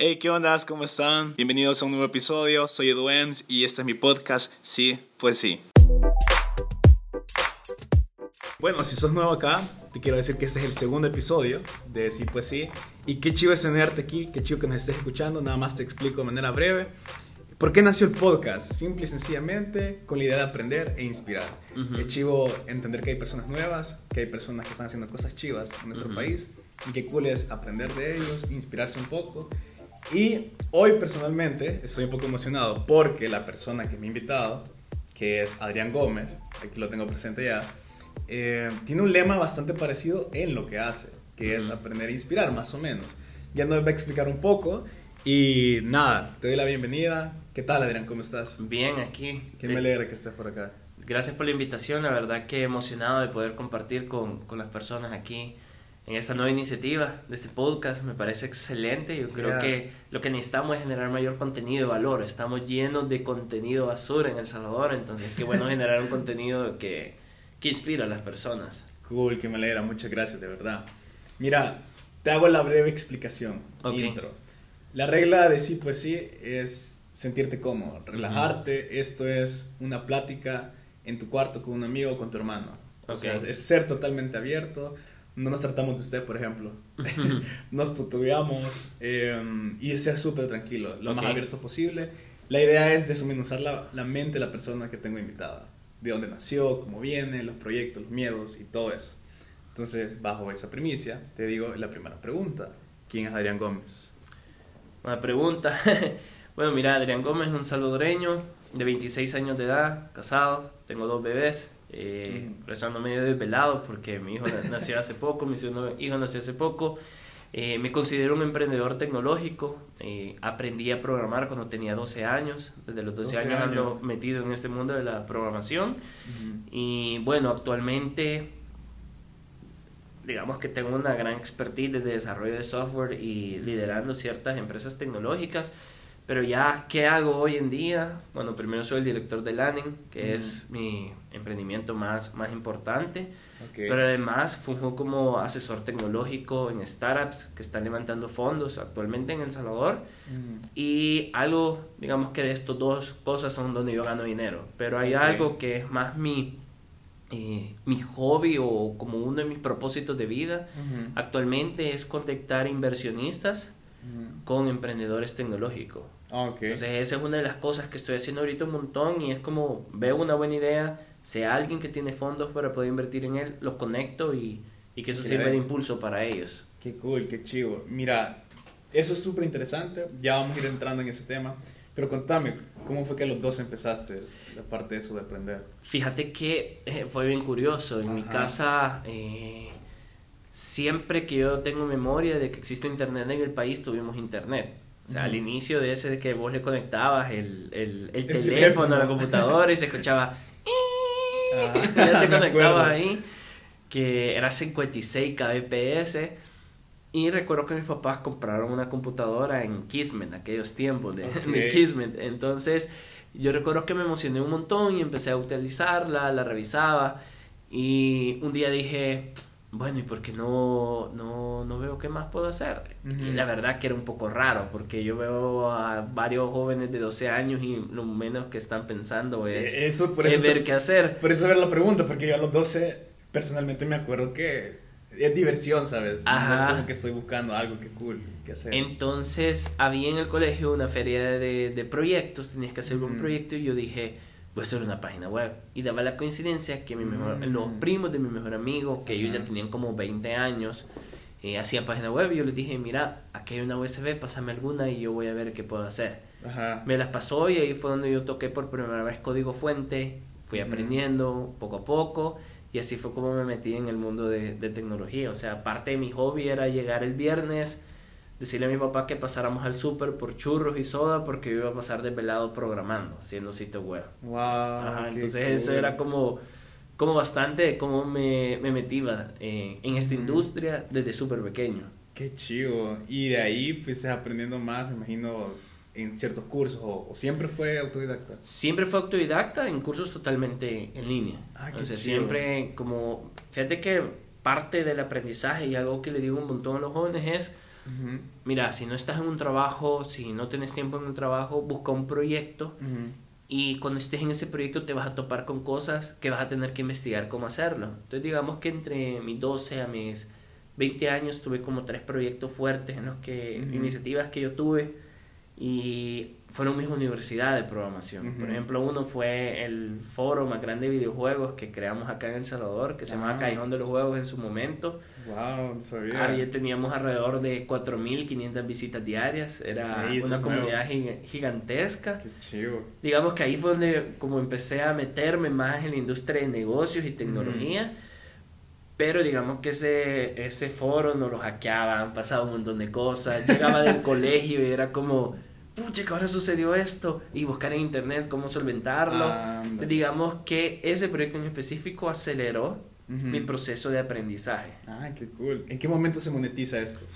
Hey, ¿qué onda? ¿Cómo están? Bienvenidos a un nuevo episodio. Soy Edu Ems y este es mi podcast. Sí, pues sí. Bueno, si sos nuevo acá, te quiero decir que este es el segundo episodio de Sí, pues sí. Y qué chivo es tenerte aquí, qué chivo que nos estés escuchando. Nada más te explico de manera breve. ¿Por qué nació el podcast? Simple y sencillamente con la idea de aprender e inspirar. Es chivo entender que hay personas nuevas, que hay personas que están haciendo cosas chivas en nuestro país y que cool es aprender de ellos, inspirarse un poco y hoy personalmente estoy un poco emocionado porque la persona que me ha invitado, que es Adrián Gómez, aquí lo tengo presente ya, eh, tiene un lema bastante parecido en lo que hace, que es aprender a inspirar, más o menos. Ya nos va a explicar un poco y nada, te doy la bienvenida. ¿Qué tal Adrián? ¿Cómo estás? Bien, aquí. Qué me alegra que estés por acá. Gracias por la invitación, la verdad que emocionado de poder compartir con, con las personas aquí en esta nueva iniciativa de este podcast. Me parece excelente. Yo creo que lo que necesitamos es generar mayor contenido de valor. Estamos llenos de contenido basura en El Salvador, entonces qué bueno generar un contenido que, que inspira a las personas. Cool, que me alegra. Muchas gracias, de verdad. Mira, te hago la breve explicación. Intro. La regla de sí, pues sí, es sentirte cómodo, relajarte. Esto es una plática en tu cuarto con un amigo o con tu hermano. O sea, es ser totalmente abierto no nos tratamos de usted, por ejemplo. nos tutubeamos eh, y ser súper tranquilo, lo más abierto posible. La idea es desmenuzar la, la mente de la persona que tengo invitada. De dónde nació, cómo viene, los proyectos, los miedos y todo eso. Entonces, bajo esa primicia, te digo la primera pregunta. ¿Quién es Adrián Gómez? Buena pregunta. bueno, mira, Adrián Gómez es un salvadoreño de 26 años de edad, casado, tengo dos bebés eh, rezando medio desvelado porque mi hijo nació hace poco, mi segundo hijo nació hace poco. Eh, me considero un emprendedor tecnológico. Eh, aprendí a programar cuando tenía 12 años. Desde los 12, años, ando metido en este mundo de la programación. Y bueno, actualmente digamos que tengo una gran expertise de desarrollo de software y liderando ciertas empresas tecnológicas. Pero ya, ¿qué hago hoy en día? Bueno, primero soy el director de Lanning, que es mi emprendimiento más, más importante. Pero además funjo como asesor tecnológico en startups que están levantando fondos actualmente en El Salvador. Y algo, digamos que de estas dos cosas son donde yo gano dinero. Pero hay algo que es más mi, eh, mi hobby o como uno de mis propósitos de vida. Actualmente es contactar inversionistas con emprendedores tecnológicos. Ah, Entonces esa es una de las cosas que estoy haciendo ahorita un montón y es como veo una buena idea, sea alguien que tiene fondos para poder invertir en él, los conecto y, y que eso sirva de impulso para ellos. Qué cool, qué chivo. Mira, eso es súper interesante, ya vamos a ir entrando en ese tema, pero contame, ¿cómo fue que los dos empezaste la parte de eso de aprender? Fíjate que eh, fue bien curioso, en mi casa... Eh, siempre que yo tengo memoria de que existe internet en el país, tuvimos internet. O sea, al inicio de ese que vos le conectabas el, el, el, teléfono, a la computadora y se escuchaba... Ah, ya te conectabas ahí, que era 56 kbps. Y recuerdo que mis papás compraron una computadora en Kismet, aquellos tiempos de, de Kismet. Entonces, yo recuerdo que me emocioné un montón y empecé a utilizarla, la revisaba. Y un día dije, bueno, ¿y por qué no, no, no veo qué más puedo hacer? Y la verdad que era un poco raro, porque yo veo a varios jóvenes de 12 años y lo menos que están pensando es, eh, eso, por eso ver qué hacer. Por eso ver la pregunta, porque yo a los 12 personalmente me acuerdo que es diversión, ¿sabes? Ajá. como que estoy buscando algo que cool que hacer. Entonces, había en el colegio una feria de, de proyectos, tenías que hacer un proyecto y yo dije voy a hacer una página web. Y daba la coincidencia que mi mejor, mm. los primos de mi mejor amigo, que ellos ya tenían como 20 años, eh, hacían página web. Y yo les dije, mira, aquí hay una USB, pásame alguna y yo voy a ver qué puedo hacer. Me las pasó y ahí fue donde yo toqué por primera vez código fuente. Fui aprendiendo poco a poco. Y así fue como me metí en el mundo de, de tecnología. O sea, parte de mi hobby era llegar el viernes decirle a mi papá que pasáramos al súper por churros y soda porque yo iba a pasar desvelado programando, haciendo sitio web. Wow, entonces eso era como, como bastante cómo me, me metí eh, en esta industria desde súper pequeño. Qué chido. Y de ahí fuiste aprendiendo más, me imagino, en ciertos cursos o, siempre fue autodidacta? Siempre fue autodidacta en cursos totalmente en línea. Ah, qué o sea, siempre como, fíjate que parte del aprendizaje y algo que le digo un montón a los jóvenes es mira, si no estás en un trabajo, si no tienes tiempo en un trabajo, busca un proyecto y cuando estés en ese proyecto te vas a topar con cosas que vas a tener que investigar cómo hacerlo. Entonces digamos que entre mis 12 a mis 20 años tuve como tres proyectos fuertes en los que, iniciativas que yo tuve y fueron mis universidades de programación. Por ejemplo, uno fue el foro más grande de videojuegos que creamos acá en El Salvador, que se llamaba ah. Callejón de los Juegos en su momento. Wow, sabía. Ahí teníamos alrededor de 4.500 visitas diarias, era una comunidad gigantesca. Qué chido. Digamos que ahí fue donde como empecé a meterme más en la industria de negocios y tecnología. Pero digamos que ese, ese foro nos lo hackeaban, pasaba un montón de cosas. Llegaba del colegio y era como, pucha, que ahora sucedió esto. Y buscar en internet cómo solventarlo. digamos que ese proyecto en específico aceleró mi proceso de aprendizaje. Ah, qué cool. ¿En qué momento se monetiza esto?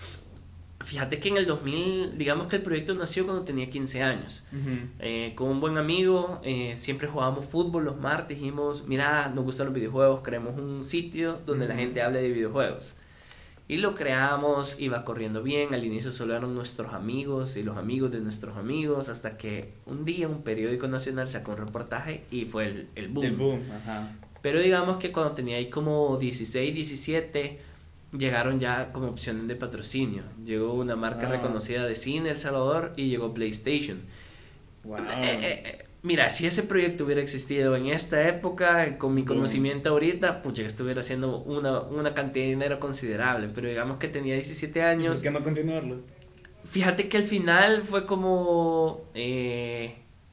Fíjate que en el 2000, digamos que el proyecto nació cuando tenía 15 años. Eh, con un buen amigo, eh, siempre jugábamos fútbol los martes, dijimos, mira, nos gustan los videojuegos, creemos un sitio donde la gente hable de videojuegos. Y lo creamos, iba corriendo bien, al inicio solo eran nuestros amigos y los amigos de nuestros amigos, hasta que un día un periódico nacional sacó un reportaje y fue el, el boom. El boom, ajá. Pero digamos que cuando tenía ahí como 16, 17 llegaron ya como opciones de patrocinio. Llegó una marca reconocida de cine El Salvador y llegó PlayStation. Wow. Eh, eh, eh, mira, si ese proyecto hubiera existido en esta época, con mi conocimiento ahorita, pucha, estuviera haciendo una, una cantidad de dinero considerable. Pero digamos que tenía 17 años. ¿Por qué no continuarlo? Fíjate que al final fue como.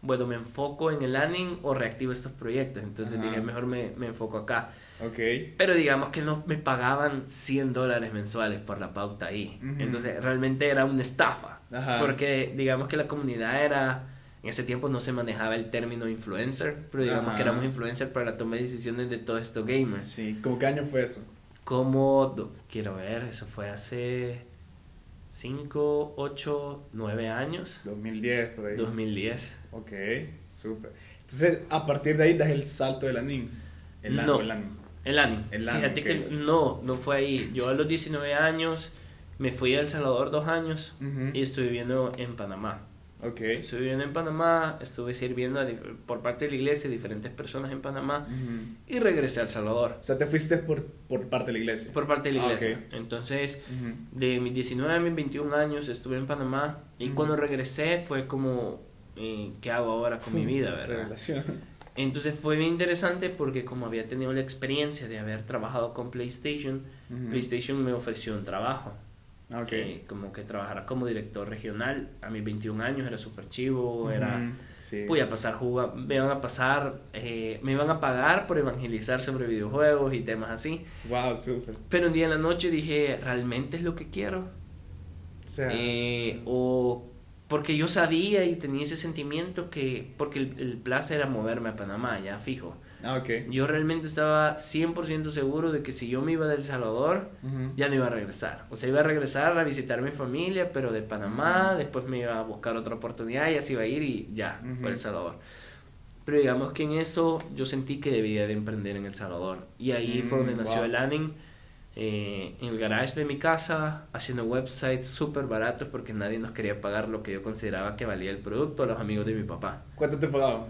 bueno, me enfoco en el ANIN o reactivo estos proyectos. Entonces dije, mejor me, me enfoco acá. Okay. Pero digamos que no me pagaban 100 dólares mensuales por la pauta ahí. Entonces realmente era una estafa. Porque digamos que la comunidad era... En ese tiempo no se manejaba el término influencer, pero digamos que éramos influencer para la toma de decisiones de todo esto gamer. Sí, ¿cómo qué año fue eso? Como, quiero ver, eso fue hace 5, 8, 9 años. 2010, por ahí. 2010. Ok, súper. Entonces, a partir de ahí das el salto de la NIN. El no, el el anime. Fíjate que no, no fue ahí. Yo a los 19 años me fui a El Salvador dos años y estuve viviendo en Panamá. Okay. Estuve viviendo en Panamá, estuve sirviendo por parte de la iglesia diferentes personas en Panamá y regresé a El Salvador. O sea, te fuiste por, por parte de la iglesia. Por parte de la ah, iglesia. Entonces, de mis 19 a mis 21 años estuve en Panamá y cuando regresé fue como, eh, ¿qué hago ahora con mi vida? ¿verdad? Entonces fue bien interesante porque como había tenido la experiencia de haber trabajado con PlayStation, PlayStation me ofreció un trabajo. Okay. Eh, como que trabajara como director regional a mis 21 años era súper chivo, era voy a pasar jugo, me iban a pasar, eh, me iban a pagar por evangelizar sobre videojuegos y temas así. Wow, súper. Pero un día en la noche dije, ¿realmente es lo que quiero? O sea, eh, o porque yo sabía y tenía ese sentimiento que, porque el, el era moverme a Panamá, ya fijo. Ah, okay. Yo realmente estaba 100% seguro de que si yo me iba de El Salvador, ya no iba a regresar. O sea, iba a regresar a visitar a mi familia, pero de Panamá, después me iba a buscar otra oportunidad y así iba a ir y ya, fue El Salvador. Pero digamos que en eso yo sentí que debía de emprender en El Salvador. Y ahí fue donde mm, nació el ANIN eh, en el garage de mi casa haciendo websites súper baratos porque nadie nos quería pagar lo que yo consideraba que valía el producto a los amigos de mi papá. ¿Cuánto te pagaban?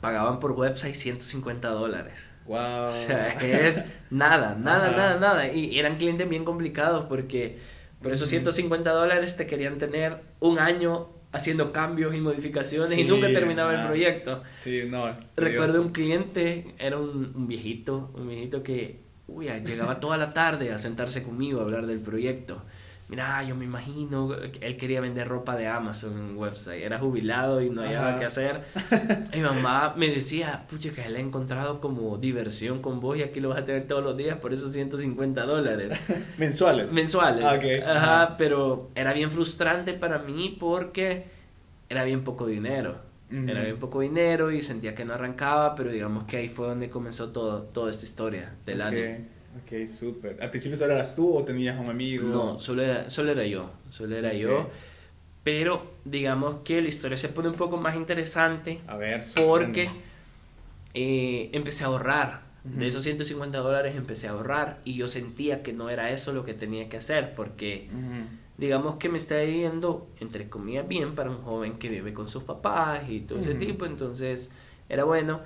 Pagaban por website 150 dólares. Wow. O sea, es nada, nada, nada, nada. Y eran clientes bien complicados porque por esos 150 dólares te querían tener un año haciendo cambios y modificaciones y nunca terminaba el proyecto. Sí, no. Recuerdo un cliente, era un, un viejito, un viejito que uy, llegaba toda la tarde a sentarse conmigo a hablar del proyecto. Mira, yo me imagino, él quería vender ropa de Amazon en un website, era jubilado y no había qué hacer. Mi mamá me decía, pucha, que él ha encontrado como diversión con vos y aquí lo vas a tener todos los días por esos 150 dólares. ¿Mensuales? Mensuales. Ah, Ajá, pero era bien frustrante para mí porque era bien poco dinero. Era bien poco dinero y sentía que no arrancaba, pero digamos que ahí fue donde comenzó todo, toda esta historia del okay. año. Ok, súper. ¿Al principio solo eras tú o tenías un amigo? No, solo era, solo era yo, solo era yo. Pero digamos que la historia se pone un poco más interesante. A ver, porque eh, empecé a ahorrar. De esos 150 dólares empecé a ahorrar y yo sentía que no era eso lo que tenía que hacer porque digamos que me está yendo, entre comillas, bien para un joven que vive con sus papás y todo ese tipo, entonces era bueno.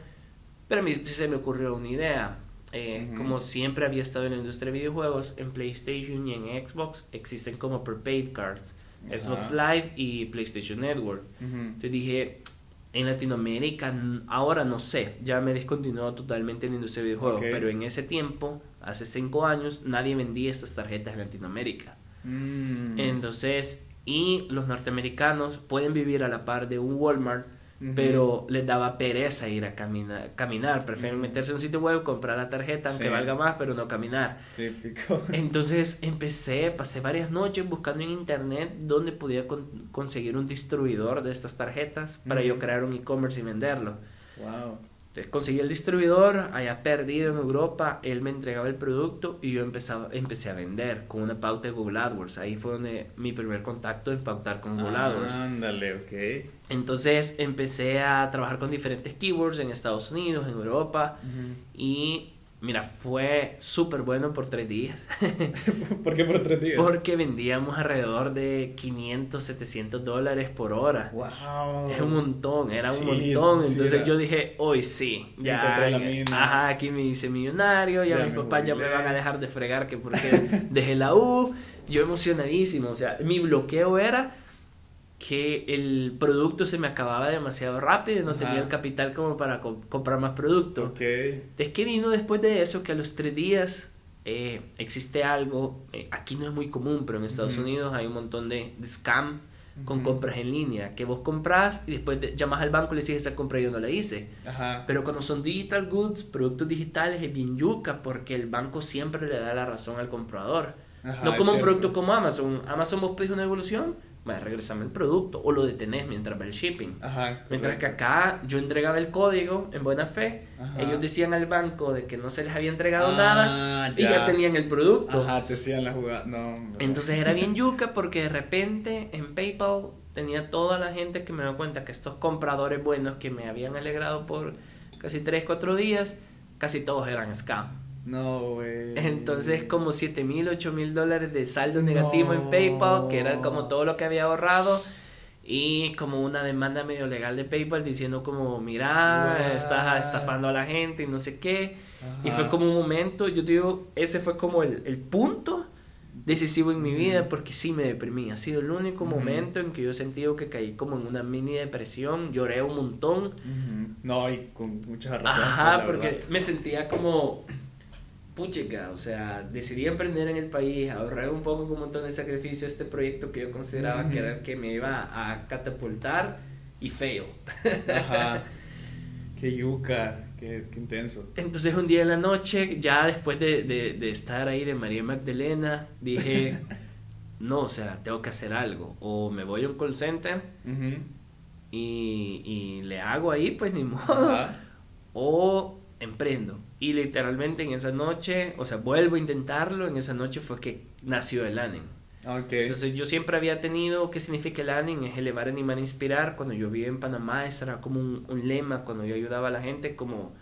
Pero a mí se me ocurrió una idea. Eh, como siempre había estado en la industria de videojuegos, en PlayStation y en Xbox existen como prepaid cards. Xbox Live y PlayStation Network. Entonces dije, en Latinoamérica, ahora no sé, ya me descontinuó totalmente en la industria de videojuegos, pero en ese tiempo, hace cinco años, nadie vendía estas tarjetas en Latinoamérica. Mm. Entonces, y los norteamericanos pueden vivir a la par de un Walmart pero les daba pereza ir a caminar, caminar. prefieren meterse en un sitio web, comprar la tarjeta, aunque valga más, pero no caminar. Típico. Entonces empecé, pasé varias noches buscando en internet dónde podía conseguir un distribuidor de estas tarjetas para yo crear un e-commerce y venderlo. Wow. Entonces conseguí el distribuidor, allá perdido en Europa, él me entregaba el producto y yo empezaba, empecé a vender con una pauta de Google AdWords. Ahí fue donde mi primer contacto en pautar con Google AdWords. Ándale, ok. Entonces empecé a trabajar con diferentes keywords en Estados Unidos, en Europa y Mira, fue súper bueno por tres días. ¿Por qué por tres días? Porque vendíamos alrededor de 500, 700 dólares por hora. ¡Wow! Es un montón, era un montón. Entonces yo dije, hoy sí. Ya, Ajá, aquí me hice millonario, ya, mis papás ya me van a dejar de fregar que porque dejé la U. Yo emocionadísimo, o sea, mi bloqueo era que el producto se me acababa demasiado rápido y no tenía el capital como para comprar más producto. Okay. Es que vino después de eso que a los tres días eh, existe algo, eh, aquí no es muy común, pero en Estados Unidos hay un montón de, scam con compras en línea, que vos compras y después llamas al banco y le dices, esa compra yo no la hice. Ajá. Pero cuando son digital goods, productos digitales, es bien yuca porque el banco siempre le da la razón al comprador. no como un producto como Amazon. Amazon vos pedís una evolución a regresarme el producto o lo detenés mientras va el shipping. mientras que acá yo entregaba el código en buena fe, ellos decían al banco de que no se les había entregado ah, nada y ya tenían el producto. Ajá, te hacían la jugada. No, Entonces era bien yuca porque de repente en PayPal tenía toda la gente que me da cuenta que estos compradores buenos que me habían alegrado por casi 3, 4 días, casi todos eran scam. No, güey. Entonces, como 7 mil, 8 mil dólares de saldo negativo en PayPal, que era como todo lo que había ahorrado. Y como una demanda medio legal de PayPal diciendo como, mira, estás estafando a la gente y no sé qué. Y fue como un momento, yo digo, ese fue como el, el punto decisivo en mi vida porque sí me deprimí. Ha sido el único momento en que yo he sentido que caí como en una mini depresión, lloré un montón. No, y con muchas razones. Ajá, porque me sentía como puchica, o sea, decidí emprender en el país, ahorré un poco con un montón de sacrificio este proyecto que yo consideraba que era el que me iba a catapultar y fail. Ajá. Qué yuca, qué, intenso. Entonces un día en la noche, ya después de, de, estar ahí de María Magdalena, dije, no, o sea, tengo que hacer algo. O me voy a un call center y, y, le hago ahí, pues ni modo. O emprendo. Y literalmente en esa noche, o sea, vuelvo a intentarlo, en esa noche fue que nació el ANIN. Okay. Entonces yo siempre había tenido, ¿qué significa el ANIN? Es elevar, animar, inspirar. Cuando yo vivía en Panamá, ese era como un, lema, cuando yo ayudaba a la gente, como,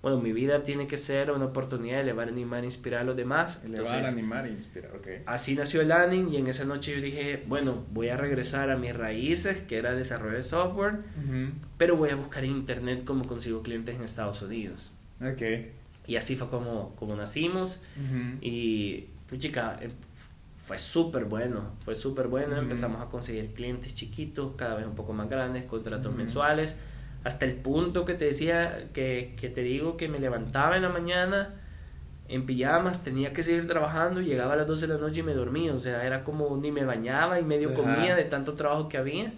bueno, mi vida tiene que ser una oportunidad de elevar, animar, inspirar a los demás. Elevar, animar e inspirar, ok. Así nació el ANIN y en esa noche yo dije, bueno, voy a regresar a mis raíces, que era desarrollo de software, pero voy a buscar en internet cómo consigo clientes en Estados Unidos. Ok. Y así fue como, como nacimos. Y, pues chica, eh, fue súper bueno, fue súper bueno. Empezamos a conseguir clientes chiquitos, cada vez un poco más grandes, contratos mensuales, hasta el punto que te decía, que, que, te digo que me levantaba en la mañana en pijamas, tenía que seguir trabajando, llegaba a las 12 de la noche y me dormía, o sea, era como ni me bañaba y medio comía de tanto trabajo que había.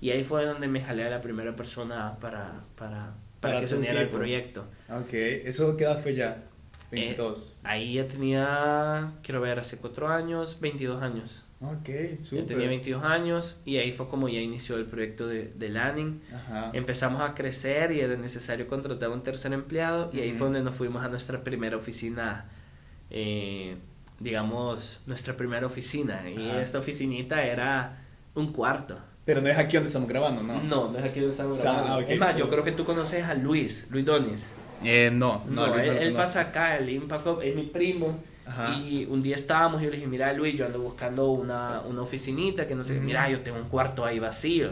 Y ahí fue donde me jalé a la primera persona para, para, para, que se uniera el proyecto. Ok, ¿eso qué edad fue ya? 22. Eh, ahí ya tenía, quiero ver, hace 4 años, 22 años. Ok, súper. Ya tenía 22 años y ahí fue como ya inició el proyecto de, de Lanning. Empezamos a crecer y era necesario contratar un tercer empleado y ahí fue donde nos fuimos a nuestra primera oficina, eh, digamos, nuestra primera oficina. Y esta oficinita era un cuarto. Pero no es aquí donde estamos grabando, ¿no? No, no es aquí donde estamos grabando. Ah, es más, yo creo que tú conoces a Luis, Luis Donis. Eh, no, no, él, pasa acá, el Impact es mi primo. Ajá. Y un día estábamos y yo le dije, mira Luis, yo ando buscando una, una oficinita, que no sé, qué. mira, yo tengo un cuarto ahí vacío.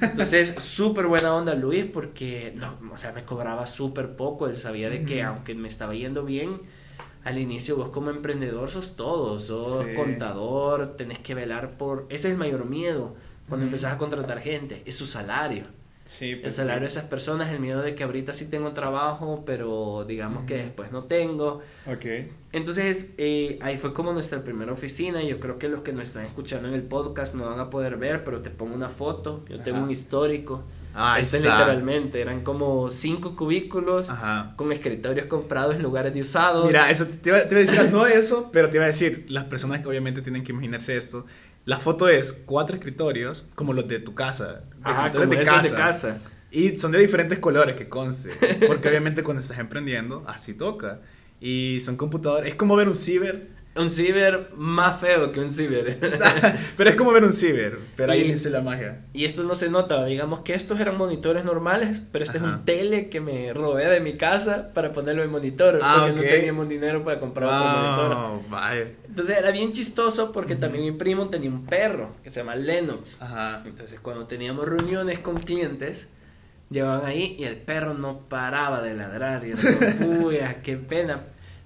Entonces, súper buena onda Luis porque, no, o sea, me cobraba súper poco, él sabía de que Ujú. aunque me estaba yendo bien, al inicio vos como emprendedor sos todo, sos Sí. contador, tenés que velar por, ese es el mayor miedo cuando empezás a contratar gente, es su salario. Sí, El pues, salario de sí. esas personas, el miedo de que ahorita sí tengo trabajo, pero digamos que Ujú. después no tengo. Ok. Entonces, eh, ahí fue como nuestra primera oficina. Yo creo que los que nos están escuchando en el podcast no van a poder ver, pero te pongo una foto. Yo tengo Ajá. un histórico. Ah, Este está. literalmente, eran como cinco cubículos Ajá. con escritorios comprados en lugares de usados. Mira, eso te iba, te iba a decir, no eso, pero te iba a decir, las personas que obviamente tienen que imaginarse esto. La foto es cuatro escritorios, como los de tu casa. Ajá, escritorios como esos de casa. Y son de diferentes colores, que conste. Porque obviamente cuando estás emprendiendo, así toca. Y son computadores. Es como ver un ciber. Un ciber más feo que un ciber. pero es como ver un ciber. Pero ahí inicia la magia. Y esto no se nota, digamos que estos eran monitores normales, pero este es un tele que me robé de mi casa para ponerlo en monitor, Ah, porque no teníamos dinero para comprar otro monitor. Wow, vaya. Entonces era bien chistoso porque también mi primo tenía un perro que se llama Lennox. Ajá. Entonces cuando teníamos reuniones con clientes, llevaban ahí y el perro no paraba de ladrar y era como, uy, ah, qué pena.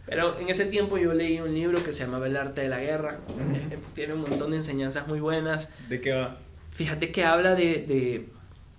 Pero en ese tiempo yo leí un libro que se llamaba El arte de la guerra. Eh, Tiene un montón de enseñanzas muy buenas. ¿De qué va? Fíjate que habla de, de,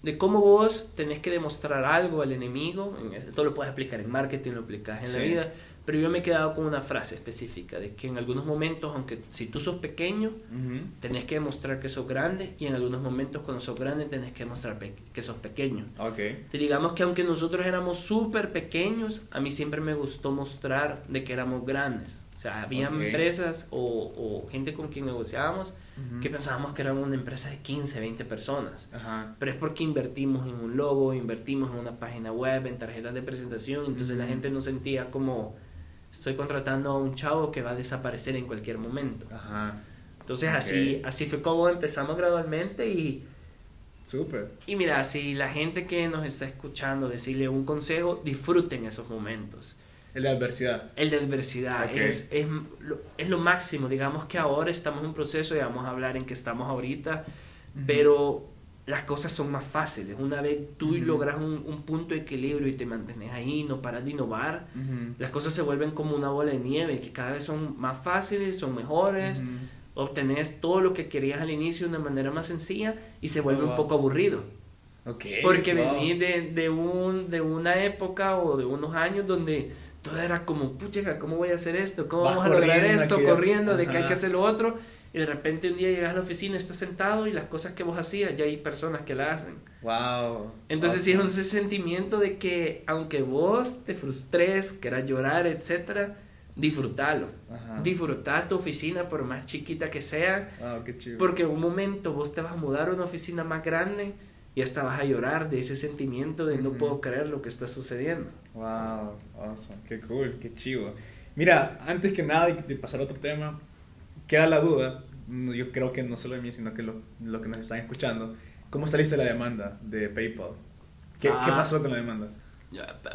de cómo vos tenés que demostrar algo al enemigo. En ese- Esto lo puedes aplicar en marketing, lo aplicas en la vida. Pero yo me he quedado con una frase específica de que en algunos momentos, aunque si tú sos pequeño, Ujú. tenés que demostrar que sos grande y en algunos momentos cuando sos grande tenés que demostrar que sos pequeño. Ok. Y digamos que aunque nosotros éramos súper pequeños, a mí siempre me gustó mostrar de que éramos grandes. O sea, había empresas o, o gente con quien negociábamos que pensábamos que éramos una empresa de 15, 20 personas. Ajá. Pero es porque invertimos en un logo, invertimos en una página web, en tarjetas de presentación, entonces la gente no sentía como estoy contratando a un chavo que va a desaparecer en cualquier momento. Ajá. Entonces Ok. así, así fue como empezamos gradualmente y, Súper. y mira, si la gente que nos está escuchando decirle un consejo, disfruten esos momentos. El de adversidad. El de adversidad Ok. es, es, lo, es lo máximo, digamos que ahora estamos en un proceso y vamos a hablar en que estamos ahorita, Ujú. pero las cosas son más fáciles. Una vez tú logras un, un punto de equilibrio y te mantienes ahí, no paras de innovar, las cosas se vuelven como una bola de nieve, que cada vez son más fáciles, son mejores, Ujú. obtenés todo lo que querías al inicio de una manera más sencilla y se vuelve Oh, un poco aburrido. Porque wow. vení de, de, un, de una época o de unos años donde todo era como, pucha, ¿cómo voy a hacer esto? ¿Cómo Vas vamos a lograr esto? aquí, corriendo, de que hay que hacer lo otro. Y de repente un día llegas a la oficina, estás sentado y las cosas que vos hacías, ya hay personas que la hacen. Wow. Entonces sí es un sentimiento de que aunque vos te frustres, quieras llorar, etcétera, disfrútalo. Ajá. Tu oficina por más chiquita que sea, Wow, qué chido. porque en un momento vos te vas a mudar a una oficina más grande y hasta vas a llorar de ese sentimiento de no puedo creer lo que está sucediendo. Wow, awesome. Qué cool, qué chivo. Mira, antes que nada de pasar a otro tema, queda la duda, yo creo que no solo de mí, sino que lo, lo que nos están escuchando. ¿Cómo saliste la demanda de PayPal? ¿Qué, Ah. ¿qué pasó con la demanda?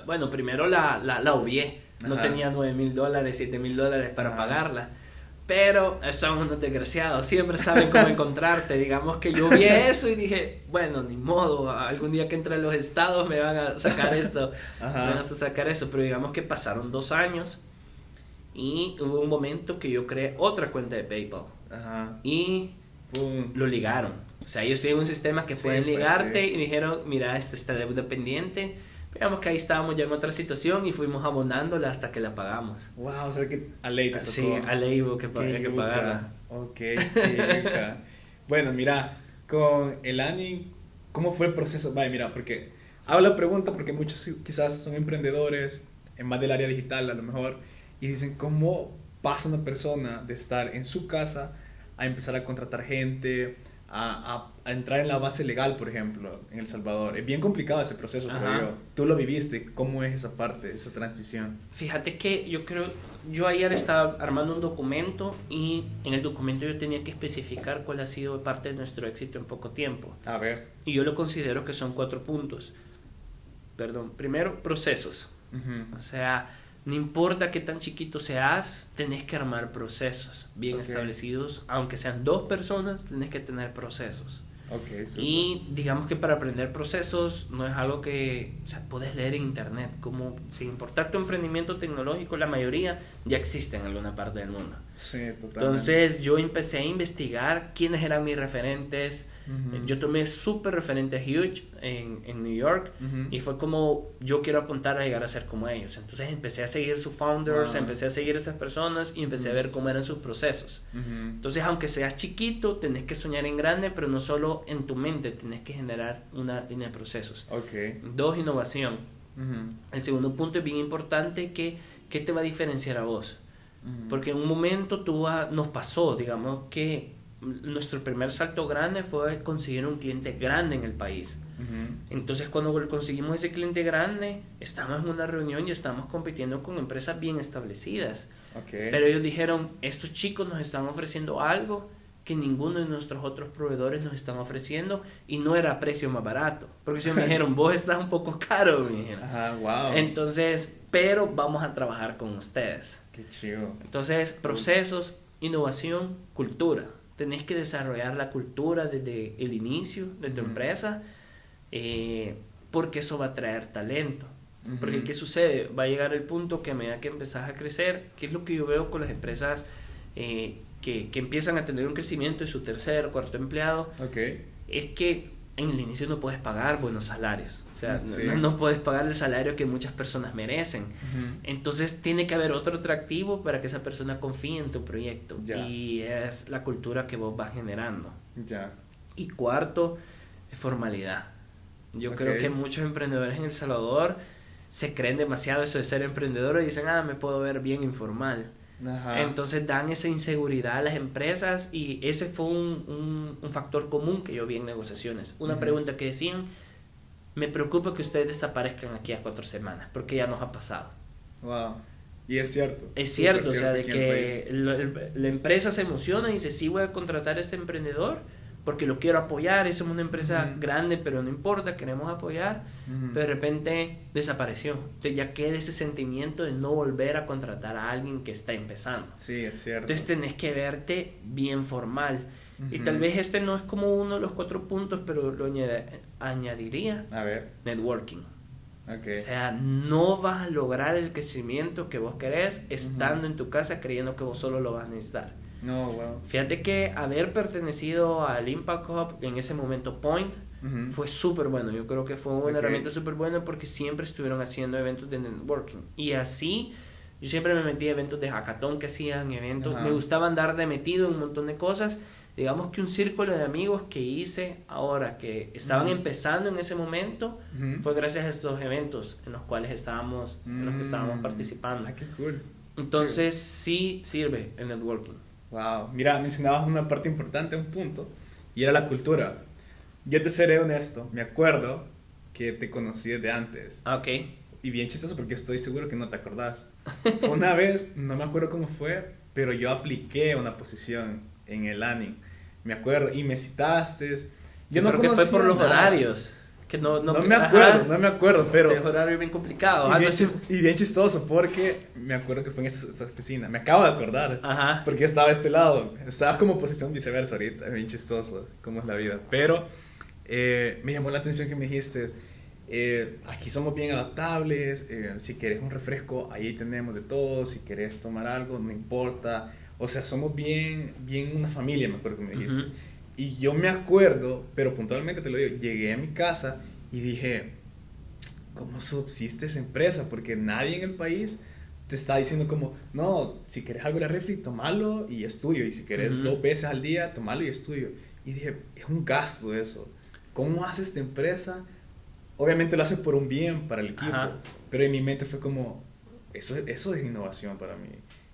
Bueno, primero la, la, la obvié. No Ajá. tenía 9 mil dólares, 7 mil dólares para Ajá. pagarla. Pero son unos desgraciados, siempre saben cómo encontrarte. Digamos que yo vi eso y dije, bueno, ni modo, algún día que entre a los estados me van a sacar esto, me Ajá. van a sacar eso. Pero digamos que pasaron dos años y hubo un momento que yo creé otra cuenta de PayPal Ajá. y Pum. lo ligaron. O sea, ellos tienen un sistema que Sí, pueden pues, ligarte sí. y dijeron, mira, esta está deuda pendiente. Digamos que ahí estábamos ya en otra situación y fuimos abonándola hasta que la pagamos. Wow, o sea que a ley te tocó. Sí, a ley hubo que, Qué pa- que pagarla. Ok, bueno, mira, con el ANI, ¿cómo fue el proceso? Vaya, mira, porque hago la pregunta porque muchos quizás son emprendedores, en más del área digital a lo mejor, y dicen, ¿cómo pasa una persona de estar en su casa a empezar a contratar gente, a, a- a entrar en la base legal, por ejemplo, en El Salvador? Es bien complicado ese proceso, creo Ajá. yo. Tú lo viviste, ¿cómo es esa parte, esa transición? Fíjate que yo creo, yo ayer estaba armando un documento y en el documento yo tenía que especificar cuál ha sido parte de nuestro éxito en poco tiempo. A ver. Y yo lo considero que son cuatro puntos. Perdón, primero, procesos. Ujú. O sea, no importa qué tan chiquito seas, tenés que armar procesos bien Ok. establecidos. Aunque sean dos personas, tenés que tener procesos. Ok, súper. Y digamos que para aprender procesos no es algo que o sea, puedes leer en internet. Como sin importar tu emprendimiento tecnológico, la mayoría ya existe en alguna parte del mundo. Sí, totalmente. Entonces yo empecé a investigar quiénes eran mis referentes. Ujú. Yo tomé súper referente a Huge en, en New York Ujú. y fue como yo quiero apuntar a llegar a ser como ellos. Entonces empecé a seguir sus founders, Wow. empecé a seguir a esas personas y empecé a ver cómo eran sus procesos. Entonces, aunque seas chiquito, tenés que soñar en grande, pero no solo en tu mente, tenés que generar una línea de procesos. Ok. Dos, innovación. El segundo punto es bien importante que ¿qué te va a diferenciar a vos? Porque en un momento tú vas- nos pasó, digamos que nuestro primer salto grande fue conseguir un cliente grande en el país. Ujú. Entonces cuando conseguimos ese cliente grande, estábamos en una reunión y estábamos compitiendo con empresas bien establecidas. Ok. Pero ellos dijeron, estos chicos nos están ofreciendo algo que ninguno de nuestros otros proveedores nos están ofreciendo y no era a precio más barato. Porque si me dijeron, vos estás un poco caro, me dijeron. Ajá, wow. Entonces, pero vamos a trabajar con ustedes. Qué chido. Entonces, procesos, innovación, cultura. Tenés que desarrollar la cultura desde el inicio de tu empresa eh, porque eso va a traer talento. Porque. ¿qué sucede? Va a llegar el punto que a medida que empezás a crecer, que es lo que yo veo con las empresas eh, que, que empiezan a tener un crecimiento de su tercer o cuarto empleado, es que en el inicio no puedes pagar buenos salarios. O sea, Sí. no, no puedes pagar el salario que muchas personas merecen. Entonces tiene que haber otro atractivo para que esa persona confíe en tu proyecto. Ya. Y es la cultura que vos vas generando. Ya. Y cuarto, es formalidad. Yo creo que muchos emprendedores en El Salvador se creen demasiado eso de ser emprendedor y dicen, ah, me puedo ver bien informal. Ajá. Entonces dan esa inseguridad a las empresas y ese fue un, un- un factor común que yo vi en negociaciones. Una Ujú. pregunta que decían, me preocupa que ustedes desaparezcan aquí a cuatro semanas, porque ya nos ha pasado. Wow. Y es cierto. Es cierto, o sea, de que la, la empresa se emociona y dice, sí voy a contratar a este emprendedor porque lo quiero apoyar, es una empresa grande, pero no importa, queremos apoyar, pero de repente desapareció. Entonces ya queda ese sentimiento de no volver a contratar a alguien que está empezando. Sí, es cierto. Entonces tenés que verte bien formal. Y tal vez este no es como uno de los cuatro puntos, pero lo añadiría A ver. networking. Ok. O sea, no vas a lograr el crecimiento que vos querés estando en tu casa creyendo que vos solo lo vas a necesitar. No, wow. Fíjate que haber pertenecido al Impact Hub en ese momento Point fue súper bueno. Yo creo que fue una Ok. herramienta súper buena porque siempre estuvieron haciendo eventos de networking. Y así, yo siempre me metí a eventos de hackathon que hacían, eventos. Me gustaba andar de metido en un montón de cosas. Digamos que un círculo de amigos que hice ahora que estaban empezando en ese momento fue gracias a estos eventos en los cuales estábamos, en los que estábamos Mm. participando. Ah, qué cool. Entonces sí sirve el networking. Wow. Mira, mencionabas una parte importante, un punto, y era la cultura. Yo te seré honesto, me acuerdo que te conocí desde antes. Ah, Ok. Y bien chistoso porque estoy seguro que no te acordás. Una vez, no me acuerdo cómo fue, pero yo apliqué una posición en el ANI. Me acuerdo, y me citaste. Yo no creo que fue por los nada. horarios. Que no, no, No, me ajá, acuerdo, no me acuerdo, pero... El horario es bien complicado. Y bien, así. chis- y bien chistoso porque me acuerdo que fue en esa, esa oficina. Me acabo de acordar. Ajá. Porque yo estaba a este lado. Estaba como posición viceversa ahorita. Es bien chistoso cómo es la vida. Pero eh, me llamó la atención que me dijiste, eh, aquí somos bien adaptables. eh, si quieres un refresco, ahí tenemos de todo. Si quieres tomar algo, no importa. O sea, somos bien, bien una familia, me acuerdo que me dijiste. Ujú. Y yo me acuerdo, pero puntualmente te lo digo, llegué a mi casa y dije, ¿cómo subsiste esa empresa? Porque nadie en el país te está diciendo como, no, si quieres algo de la refri, tomalo y es tuyo. Y si quieres Ujú. dos veces al día, tomalo y es tuyo. Y dije, es un gasto eso. ¿Cómo hace esta empresa? Obviamente lo hace por un bien para el equipo, Ajá. pero en mi mente fue como, eso, eso es innovación para mí.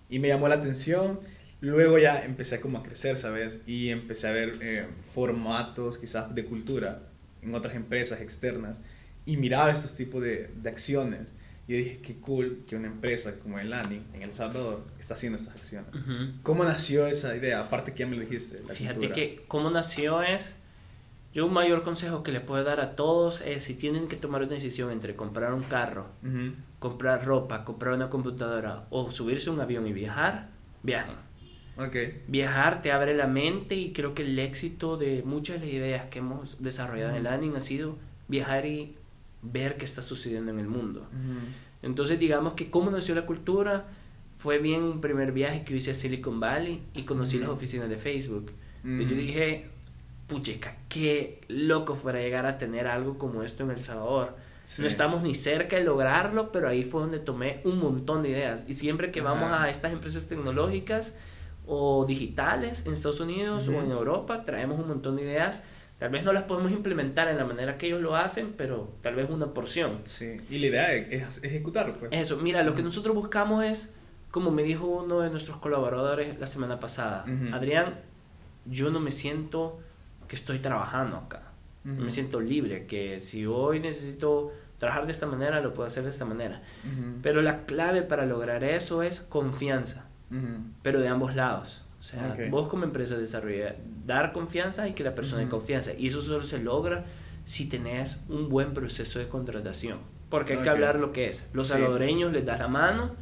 Y me llamó la atención. Luego ya empecé como a crecer, ¿sabes? Y empecé a ver eh, formatos quizás de cultura en otras empresas externas y miraba estos tipos de, de acciones. Y yo dije, qué cool que una empresa como el ANI en El Salvador está haciendo estas acciones. ¿Cómo nació esa idea? Aparte que ya me lo dijiste. La Fíjate cultura. que cómo nació es Yo un mayor consejo que les puedo dar a todos es si tienen que tomar una decisión entre comprar un carro, comprar ropa, comprar una computadora o subirse a un avión y viajar, viajen. Okay. Viajar te abre la mente y creo que el éxito de muchas de las ideas que hemos desarrollado en el ANIN ha sido viajar y ver qué está sucediendo en el mundo. Entonces digamos que cómo nació la cultura fue bien un primer viaje que hice a Silicon Valley y conocí las oficinas de Facebook. Y yo dije, pucheca, qué loco fuera llegar a tener algo como esto en El Salvador. No estamos ni cerca de lograrlo, pero ahí fue donde tomé un montón de ideas. Y siempre que vamos a estas empresas tecnológicas o digitales en Estados Unidos o en Europa, traemos un montón de ideas. Tal vez no las podemos implementar en la manera que ellos lo hacen, pero tal vez una porción. Sí, y la idea es ejecutarlo, pues. Eso, mira, lo que nosotros buscamos es, como me dijo uno de nuestros colaboradores la semana pasada, Adrián, yo no me siento que estoy trabajando acá. Me siento libre, que si hoy necesito trabajar de esta manera, lo puedo hacer de esta manera. Pero la clave para lograr eso es confianza, pero de ambos lados. O sea, vos como empresa desarrollar, dar confianza y que la persona tenga confianza. Y eso solo se logra si tenés un buen proceso de contratación. Porque hay que hablar lo que es. Los salvadoreños les das la mano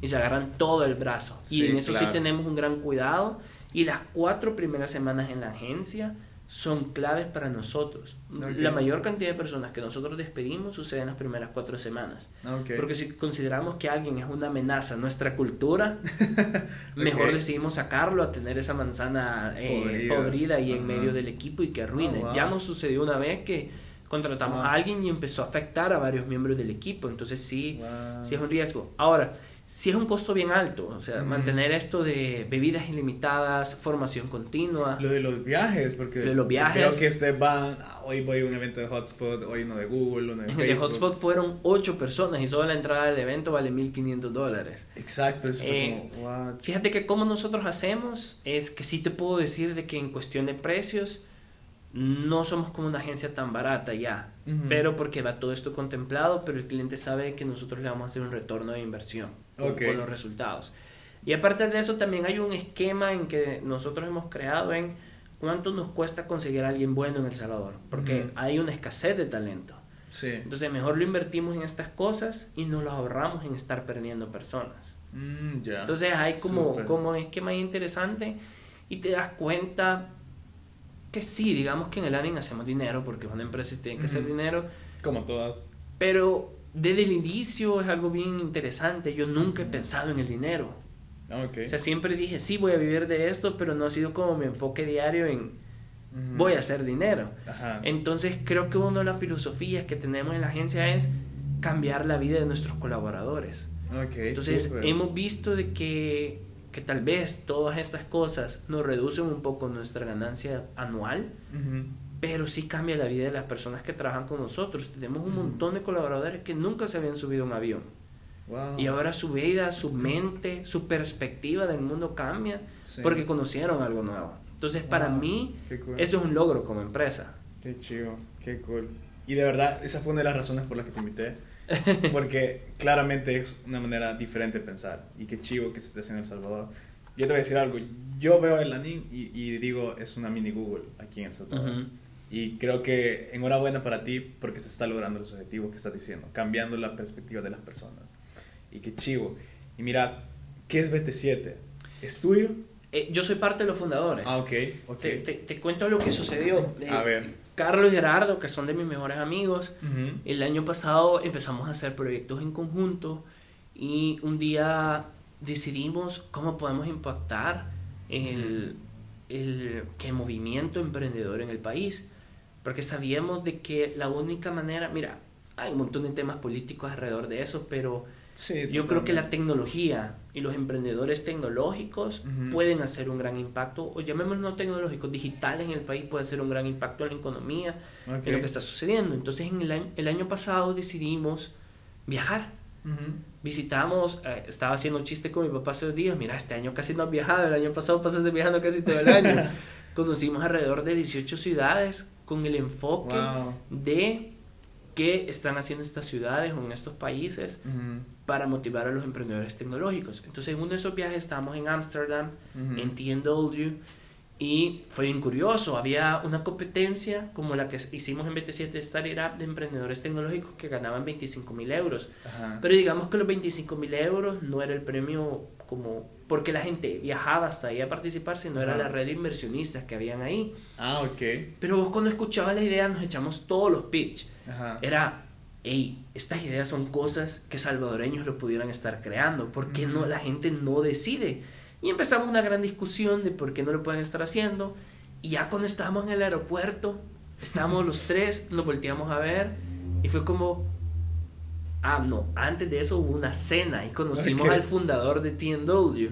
y se agarran todo el brazo. y en eso sí tenemos un gran cuidado. Y las cuatro primeras semanas en la agencia son claves para nosotros. La mayor cantidad de personas que nosotros despedimos sucede en las primeras cuatro semanas. Porque si consideramos que alguien es una amenaza a nuestra cultura, mejor decidimos sacarlo a tener esa manzana eh, podrida. y en medio del equipo y que arruine. Oh, ya nos sucedió una vez que contratamos a alguien y empezó a afectar a varios miembros del equipo. Entonces sí, sí es un riesgo. Ahora, si es un costo bien alto, o sea, mantener esto de bebidas ilimitadas, formación continua. Lo de los viajes, porque de los viajes, creo que ustedes van, ah, hoy voy a un evento de Hotspot, hoy uno de Google, uno de Facebook. En Hotspot fueron ocho personas y solo la entrada del evento vale 1.500 dólares. Exacto, eso eh, como, Fíjate que como nosotros hacemos es que sí te puedo decir de que en cuestión de precios no somos como una agencia tan barata ya, pero porque va todo esto contemplado, pero el cliente sabe que nosotros le vamos a hacer un retorno de inversión con, los resultados. Y aparte de eso también hay un esquema en que nosotros hemos creado en cuánto nos cuesta conseguir a alguien bueno en El Salvador, porque hay una escasez de talento. Sí. Entonces mejor lo invertimos en estas cosas y nos lo ahorramos en estar perdiendo personas. Mm, Entonces hay como, como un esquema interesante y te das cuenta que sí, digamos que en el ANIN hacemos dinero porque es una empresa tiene que hacer dinero. Como todas. Pero desde el inicio es algo bien interesante. Yo nunca he pensado en el dinero. Okay. O sea, siempre dije, sí, voy a vivir de esto, pero no ha sido como mi enfoque diario en voy a hacer dinero. Ajá. Entonces creo que una de las filosofías que tenemos en la agencia es cambiar la vida de nuestros colaboradores. Okay, Entonces hemos visto de que que tal vez todas estas cosas nos reducen un poco nuestra ganancia anual, pero sí cambia la vida de las personas que trabajan con nosotros. Tenemos un montón de colaboradores que nunca se habían subido a un avión. Y ahora su vida, su mente, su perspectiva del mundo cambia porque conocieron algo nuevo. Entonces, para mí, eso es un logro como empresa. Qué chido, qué cool. Y de verdad, esa fue una de las razones por las que te invité Porque claramente es una manera diferente de pensar. Y qué chivo que se esté haciendo en El Salvador. Yo te voy a decir algo. Yo veo el ANIN y, y digo, es una mini Google aquí en El Salvador. Y creo que enhorabuena para ti porque se está logrando los objetivos que estás diciendo, cambiando la perspectiva de las personas. Y qué chivo. Y mira, ¿qué es BT7? ¿Es tuyo? Eh, yo soy parte de los fundadores. Ah, ok. okay. Te, te, cuento lo que sucedió. a ver Carlos y Gerardo, que son de mis mejores amigos, el año pasado empezamos a hacer proyectos en conjunto y un día decidimos cómo podemos impactar el, el que movimiento emprendedor en el país, porque sabíamos de que la única manera, mira, hay un montón de temas políticos alrededor de eso, pero yo creo que la tecnología y los emprendedores tecnológicos pueden hacer un gran impacto, o llamémoslo no tecnológicos, digitales en el país puede hacer un gran impacto en la economía, en lo que está sucediendo. Entonces, en el año, el año pasado decidimos viajar. Visitamos, eh, estaba haciendo un chiste con mi papá hace dos días, mira, este año casi no has viajado, el año pasado pasaste viajando casi todo el año. Conocimos alrededor de 18 ciudades con el enfoque de qué están haciendo estas ciudades o en estos países para motivar a los emprendedores tecnológicos. Entonces, en uno de esos viajes estábamos en Ámsterdam, en TNW, Y fue bien curioso, había una competencia como la que hicimos en BT7 Startup de emprendedores tecnológicos que ganaban 25 mil euros. Pero digamos que los 25 mil euros no era el premio como porque la gente viajaba hasta ahí a participar, sino era la red de inversionistas que habían ahí. Ah, ok. Pero vos cuando escuchabas la idea nos echamos todos los pitch. Era, hey, estas ideas son cosas que salvadoreños lo pudieran estar creando. ¿Por qué no la gente no decide? Y empezamos una gran discusión de por qué no lo pueden estar haciendo. Y ya cuando estábamos en el aeropuerto, estábamos los tres, nos volteamos a ver y fue como, ah, no, antes de eso hubo una cena y conocimos al fundador de TNW.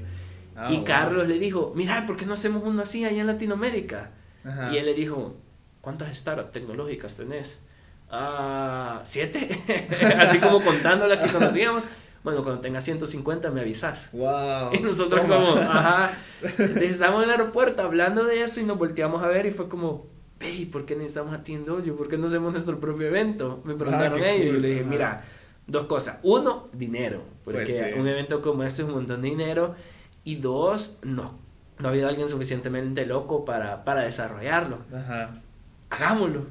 Ah, y Carlos le dijo, mira, ¿por qué no hacemos uno así allá en Latinoamérica? Y él le dijo, ¿cuántas startups tecnológicas tenés? Ah, siete. así como contando las que conocíamos bueno, cuando tenga 150 me avisas. Wow. Y nosotros como, ajá, estamos en el aeropuerto hablando de eso y nos volteamos a ver y fue como, hey, ¿por qué necesitamos a yo ¿Por qué no hacemos nuestro propio evento? Me preguntaron ah, ellos y yo le dije, mira, dos cosas. Uno, dinero, porque pues un evento como este es un montón de dinero. Y dos, no, no ha habido alguien suficientemente loco para, para desarrollarlo. Ajá. Hagámoslo.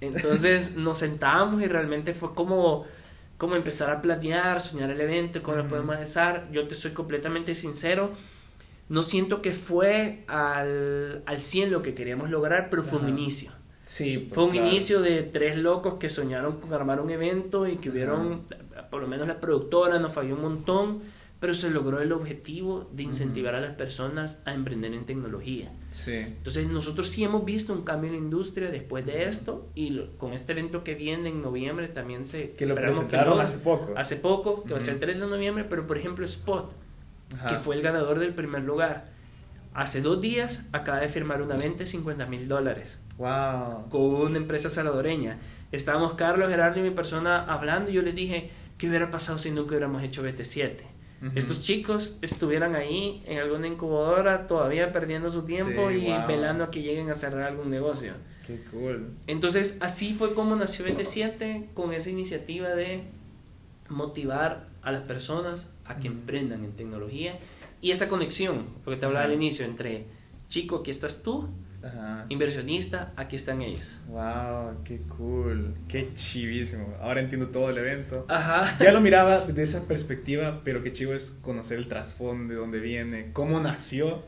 Entonces nos sentamos y realmente fue como como empezar a planear, soñar el evento, cómo lo podemos hacer. Yo te soy completamente sincero, no siento que fue al, al 100 lo que queríamos lograr, pero fue un inicio. Sí, pues, fue un inicio de tres locos que soñaron con armar un evento y que hubieron, por lo menos la productora nos falló un montón, pero se logró el objetivo de incentivar a las personas a emprender en tecnología. Sí. Entonces nosotros sí hemos visto un cambio en la industria después de esto y con este evento que viene en noviembre también se... Que lo presentaron hace poco. Hace poco, que va a ser el 3 de noviembre, pero por ejemplo Spot, que fue el ganador del primer lugar. Hace dos días acaba de firmar una venta de 50 mil dólares. Wow. Con una empresa salvadoreña. Estábamos Carlos, Gerardo y mi persona hablando y yo les dije, ¿qué hubiera pasado si nunca hubiéramos hecho BT7? estos chicos estuvieran ahí en alguna incubadora todavía perdiendo su tiempo y velando a que lleguen a cerrar algún negocio. Qué cool. Entonces, así fue como nació 27 con esa iniciativa de motivar a las personas a que emprendan en tecnología y esa conexión, porque te hablaba al inicio, entre chico, aquí estás tú, Inversionista, aquí están ellos. Wow, qué cool, qué chivísimo. Ahora entiendo todo el evento. Ajá. Ya lo miraba desde esa perspectiva, pero qué chivo es conocer el trasfondo, de dónde viene, cómo nació.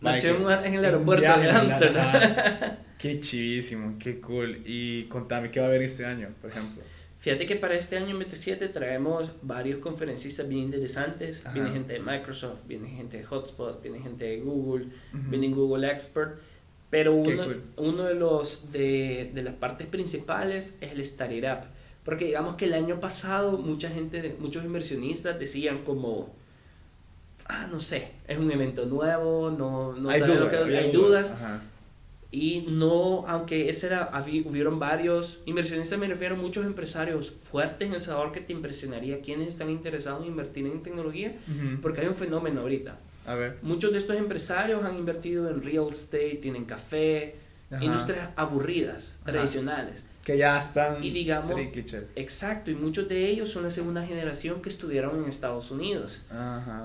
Nació en el aeropuerto de Amsterdam. Qué chivísimo, qué cool. Y contame, ¿qué va a haber este año, por ejemplo? Fíjate que para este año en BT7 traemos varios conferencistas bien interesantes. Viene gente de Microsoft, viene gente de Hotspot, viene gente de Google, viene Google Expert. Pero uno, uno de, los, de, de, las partes principales es el Startup. Porque digamos que el año pasado mucha gente, muchos inversionistas decían como, ah, no sé, es un evento nuevo, no, no hay lo que hay, dudas. Y no, aunque ese era, hubieron varios inversionistas, me refiero a muchos empresarios fuertes en El Salvador que te impresionaría quienes están interesados en invertir en tecnología, porque hay un fenómeno ahorita Muchos de estos empresarios han invertido en real estate, tienen café, industrias aburridas, tradicionales. Que ya están. Y digamos. Exacto, y muchos de ellos son la segunda generación que estudiaron en Estados Unidos.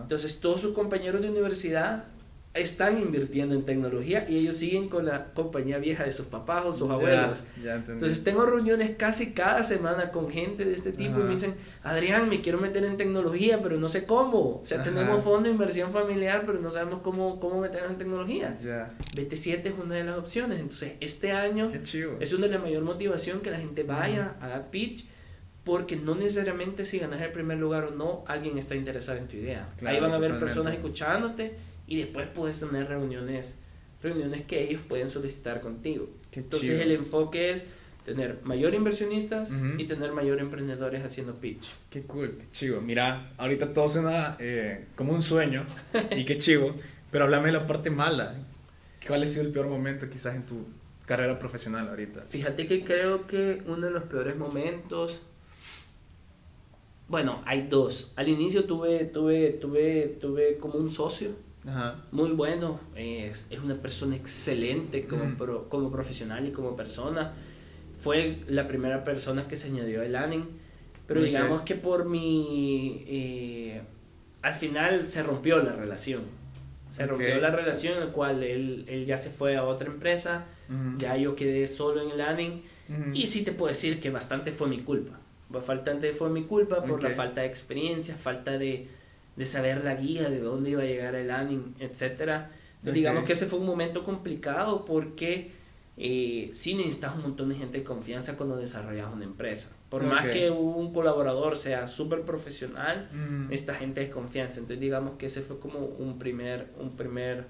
Entonces, todos sus compañeros de universidad están invirtiendo en tecnología y ellos siguen con la compañía vieja de sus papás o sus abuelos. Entonces tengo reuniones casi cada semana con gente de este tipo y me dicen, Adrián, me quiero meter en tecnología, pero no sé cómo. O sea, tenemos fondo de inversión familiar, pero no sabemos cómo, cómo meternos en tecnología. BT7 es una de las opciones. Entonces, este año es una de las mayor motivación que la gente vaya, a haga pitch porque no necesariamente si ganas el primer lugar o no, alguien está interesado en tu idea. Ahí van a haber personas escuchándote y después puedes tener reuniones, reuniones que ellos pueden solicitar contigo. Entonces el enfoque es tener mayor inversionistas y tener mayor emprendedores haciendo pitch. Qué cool, qué chivo. Mira, ahorita todo suena eh, como un sueño y qué chivo, pero háblame de la parte mala. ¿Cuál ha sido el peor momento quizás en tu carrera profesional ahorita? Fíjate que creo que uno de los peores momentos bueno, hay dos. Al inicio tuve, tuve, tuve, tuve como un socio muy bueno, es, es, una persona excelente como, como profesional y como persona. Fue la primera persona que se añadió el ANIN, pero digamos que por mi... Eh, al final se rompió la relación. Se rompió la relación en la cual él, él ya se fue a otra empresa, ya yo quedé solo en el Ujú. y sí te puedo decir que bastante fue mi culpa. Bastante fue mi culpa por la falta de experiencia, falta de, de saber la guía, de dónde iba a llegar el ANIN, etcétera. Entonces, Ok. Digamos que ese fue un momento complicado porque eh, sí necesitas un montón de gente de confianza cuando desarrollas una empresa. Por más que un colaborador sea súper profesional, Ujú. esta gente de confianza. Entonces digamos que ese fue como un primer, un primer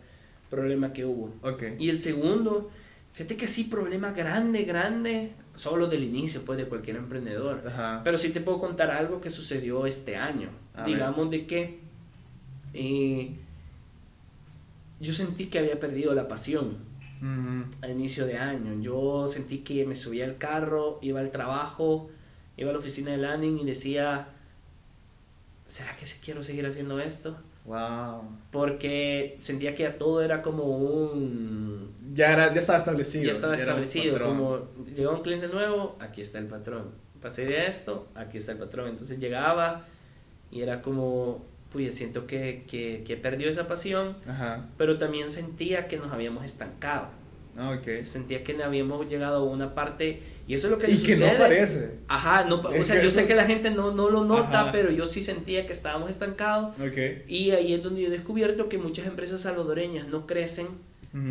problema que hubo. Ok. Y el segundo, fíjate que sí, problema grande, grande, solo del inicio pues de cualquier emprendedor. Ajá. Pero sí te puedo contar algo que sucedió este año. A digamos de que eh, yo sentí que había perdido la pasión Ujú. a inicio de año. Yo sentí que me subía al carro, iba al trabajo, iba a la oficina de landing y decía, ¿será que quiero seguir haciendo esto? Wow. Porque sentía que ya todo era como un... Ya, era, ya estaba establecido. Ya estaba establecido, como llegó un cliente nuevo, aquí está el patrón. Pasé de esto, aquí está el patrón. Entonces llegaba y era como, pues siento que, que, que perdió esa pasión, Ajá. pero también sentía que nos habíamos estancado. Ah, Ok. Sentía que habíamos llegado a una parte y eso es lo que Y que no aparece. Ajá, no, o sea, yo eso- sé que la gente no, no lo nota, Ajá. pero yo sí sentía que estábamos estancados Ok. y ahí es donde yo he descubierto que muchas empresas salvadoreñas no crecen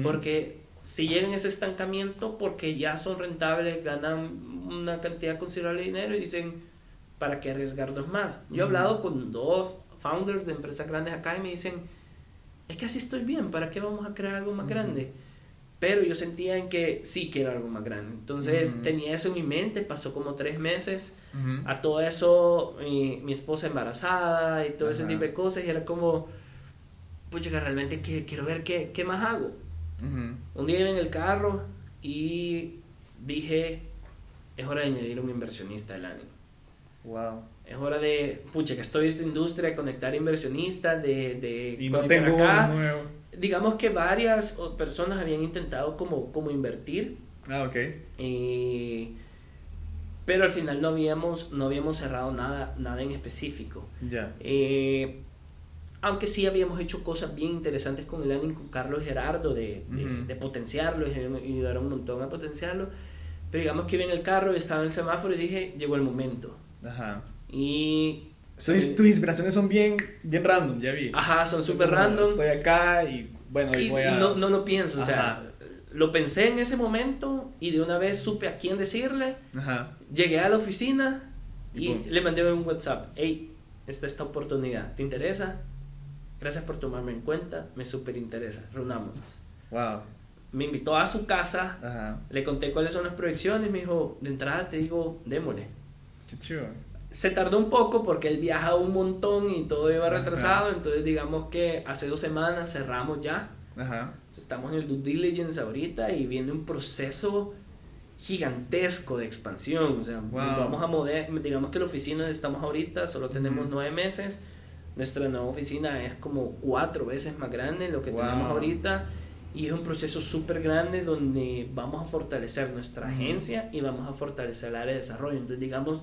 porque si llegan a ese estancamiento porque ya son rentables, ganan una cantidad considerable de dinero y dicen, ¿para qué arriesgarnos más? Yo he hablado con dos founders de empresas grandes acá y me dicen, es que así estoy bien, ¿para qué vamos a crear algo más grande? Pero yo sentía en que sí quiero algo más grande. Entonces Ujú. tenía eso en mi mente, pasó como tres meses. Ujú. A todo eso, mi, mi esposa embarazada y todo ese Ajá. tipo de cosas, y era como, pues yo realmente que- quiero ver qué, qué más hago. Un día iba en el carro y dije, es hora de añadir un inversionista al año. Wow. Es hora de, pucha, que estoy en esta industria, de conectar inversionistas, de... de Y no tengo acá. uno nuevo. Digamos que varias personas habían intentado como, como invertir, Ah, ok. eh, pero al final no habíamos, no habíamos cerrado nada, nada en específico. Ya. Eh, aunque sí habíamos hecho cosas bien interesantes con el ANIN, con Carlos Gerardo, de, de, potenciarlo, y ayudaron un montón a potenciarlo. Pero digamos que iba en el carro, estaba en el semáforo y dije, llegó el momento. Ajá. Y... So, eh, tus inspiraciones son bien, bien random, ya vi. Ajá, son súper random. Estoy acá y bueno, y voy a. no, no lo pienso, o sea, Ajá. lo pensé en ese momento y de una vez supe a quién decirle. Ajá. Llegué a la oficina Y le mandé un WhatsApp. Hey, está esta oportunidad. ¿Te interesa? Gracias por tomarme en cuenta. Me súper interesa. Reunámonos. Wow. Me invitó a su casa. Ajá. Le conté cuáles son las proyecciones. Me dijo, de entrada te digo, démosle. Qué chido. Se tardó un poco porque él viaja un montón y todo iba Ajá. retrasado. Entonces, digamos que hace dos semanas cerramos ya. Ajá. Estamos en el due diligence ahorita y viene un proceso gigantesco de expansión. O sea, Wow. vamos a mover, digamos que la oficina donde estamos ahorita solo tenemos nueve meses. Nuestra nueva oficina es como cuatro veces más grande de lo que Wow. tenemos ahorita. Y es un proceso súper grande donde vamos a fortalecer nuestra agencia y vamos a fortalecer el área de desarrollo. Entonces, digamos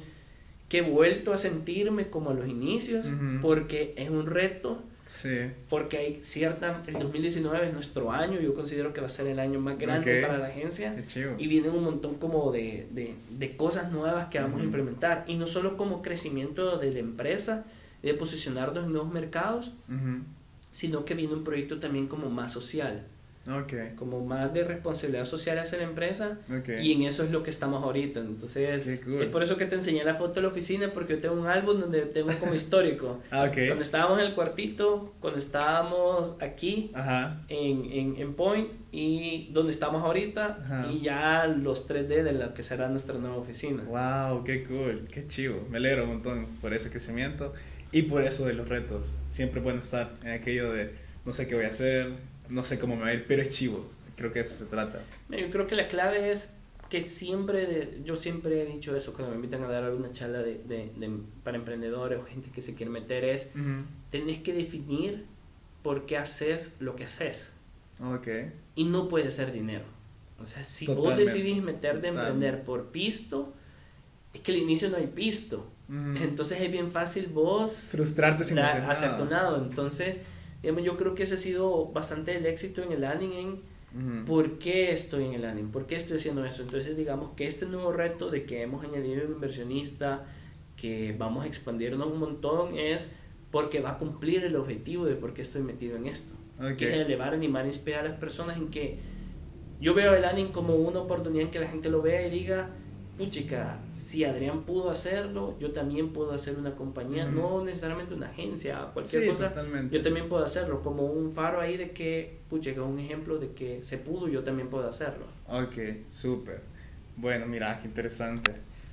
que he vuelto a sentirme como a los inicios Ujú. porque es un reto Sí. porque hay cierta, el 2019 es nuestro año, yo considero que va a ser el año más grande Ok. para la agencia y vienen un montón como de, de, de cosas nuevas que vamos a Ujú. implementar y no solo como crecimiento de la empresa, de posicionarnos en nuevos mercados, Ujú. sino que viene un proyecto también como más social, Ok. como más de responsabilidad social hacia la empresa Ok. y en eso es lo que estamos ahorita. Entonces, cool. es por eso que te enseñé la foto de la oficina porque yo tengo un álbum donde tengo como histórico. Ah, ok. Cuando estábamos en el cuartito, cuando estábamos aquí Ajá. en, en, en Point y donde estamos ahorita Ajá. y ya los 3D de la que será nuestra nueva oficina. Wow, qué cool, qué chivo. Me alegro un montón por ese crecimiento y por eso de los retos. Siempre pueden estar en aquello de no sé qué voy a hacer, no sé cómo me va a ir, pero es chivo. Creo que eso se trata. Yo creo que la clave es que siempre, de- yo siempre he dicho eso cuando me invitan a dar alguna charla de, de- de- para emprendedores o gente que se quiere meter es, tenés que definir por qué haces lo que haces Ok. y no puede ser dinero. O sea, si vos decidís meterte a Total. emprender por pisto, es que al inicio no hay pisto. Entonces es bien fácil vos Frustrarte sin hacer nada. Entonces, Digamos, yo creo que ese ha sido bastante el éxito en el anime. En ¿Por qué estoy en el anime? ¿Por qué estoy haciendo eso? Entonces, digamos que este nuevo reto de que hemos añadido un inversionista, que vamos a expandirnos un montón, es porque va a cumplir el objetivo de por qué estoy metido en esto. Que es elevar, animar, inspirar a las personas en que yo veo el anime como una oportunidad en que la gente lo vea y diga, puchica, si Adrián pudo hacerlo, yo también puedo hacer una compañía, no necesariamente una agencia, cualquier cosa, yo también puedo hacerlo, como un faro ahí de que, puchica, un ejemplo de que se pudo, yo también puedo hacerlo. Ok, súper. Bueno, mira, qué interesante.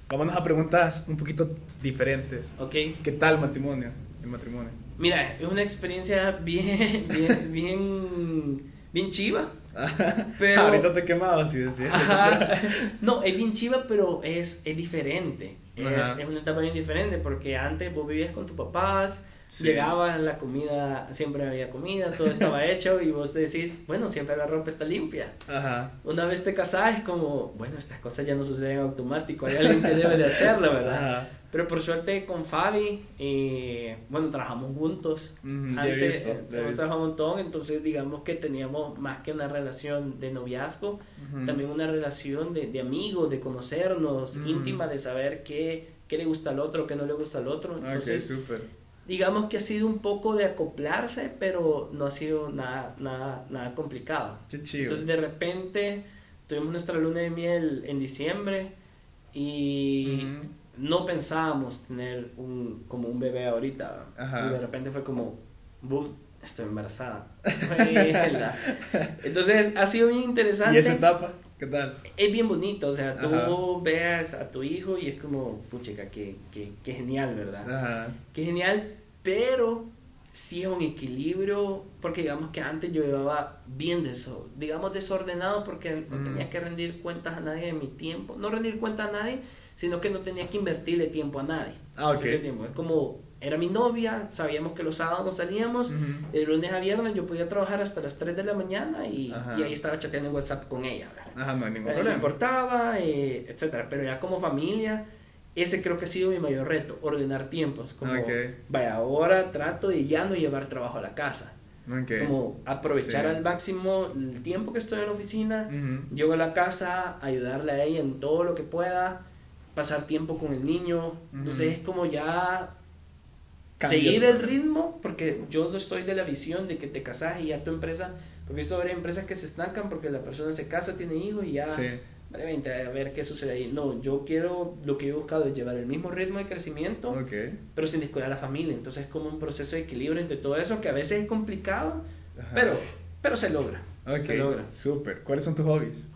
Vámonos a preguntas un poquito diferentes. Ok. ¿Qué tal matrimonio? El matrimonio. Mira, es una experiencia bien, bien, bien, bien chiva pero, Ahorita te quemabas y decías. No, es bien chiva, pero es, es diferente. Es, es, una etapa bien diferente porque antes vos vivías con tus papás, llegabas, la comida, siempre había comida, todo estaba hecho y vos decís, bueno, siempre la ropa está limpia. Ajá. Una vez te casás es como, bueno, estas cosas ya no suceden automático, hay alguien que debe de hacerlo, ¿verdad? Ajá. Pero por suerte con Fabi, eh, bueno, trabajamos juntos. Antes eh, trabajamos un montón, entonces digamos que teníamos más que una relación de noviazgo, también una relación de, de amigos, de conocernos, íntima, de saber qué, qué le gusta al otro, qué no le gusta al otro. Entonces, okay, digamos que ha sido un poco de acoplarse, pero no ha sido nada, nada, nada complicado. Qué chido. Entonces de repente tuvimos nuestra luna de miel en diciembre y no pensábamos tener un, como un bebé ahorita. Y de repente fue como, boom, estoy embarazada. Entonces ha sido bien interesante. ¿Y esa etapa? ¿Qué tal? Es bien bonito, o sea, tú veas a tu hijo y es como, puchica, qué, qué, genial, ¿verdad? Ajá. Qué genial, pero sí es un equilibrio, porque digamos que antes yo llevaba bien deso, digamos desordenado porque no tenía que rendir cuentas a nadie de mi tiempo, no rendir cuentas a nadie, sino que no tenía que invertirle tiempo a nadie. Ah, ok. Es como, era mi novia, sabíamos que los sábados salíamos, de lunes a viernes yo podía trabajar hasta las 3 de la mañana y, y ahí estaba chateando en WhatsApp con ella. Ajá, no hay ningún problema. importaba, eh, etcétera. Pero ya como familia, ese creo que ha sido mi mayor reto, ordenar tiempos. Como, vaya, ahora trato de ya no llevar trabajo a la casa. Como aprovechar al máximo el tiempo que estoy en la oficina, llego a la casa, ayudarle a ella en todo lo que pueda, pasar tiempo con el niño. Entonces es como ya seguir el ritmo, porque yo no estoy de la visión de que te casas y ya tu empresa, porque he visto varias empresas que se estancan porque la persona se casa, tiene hijos y ya, vale, a ver qué sucede ahí. No, yo quiero, lo que he buscado es llevar el mismo ritmo de crecimiento, pero sin descuidar a la familia. Entonces es como un proceso de equilibrio entre todo eso que a veces es complicado, pero, pero se logra. Se logra. Súper. ¿Cuáles son tus hobbies?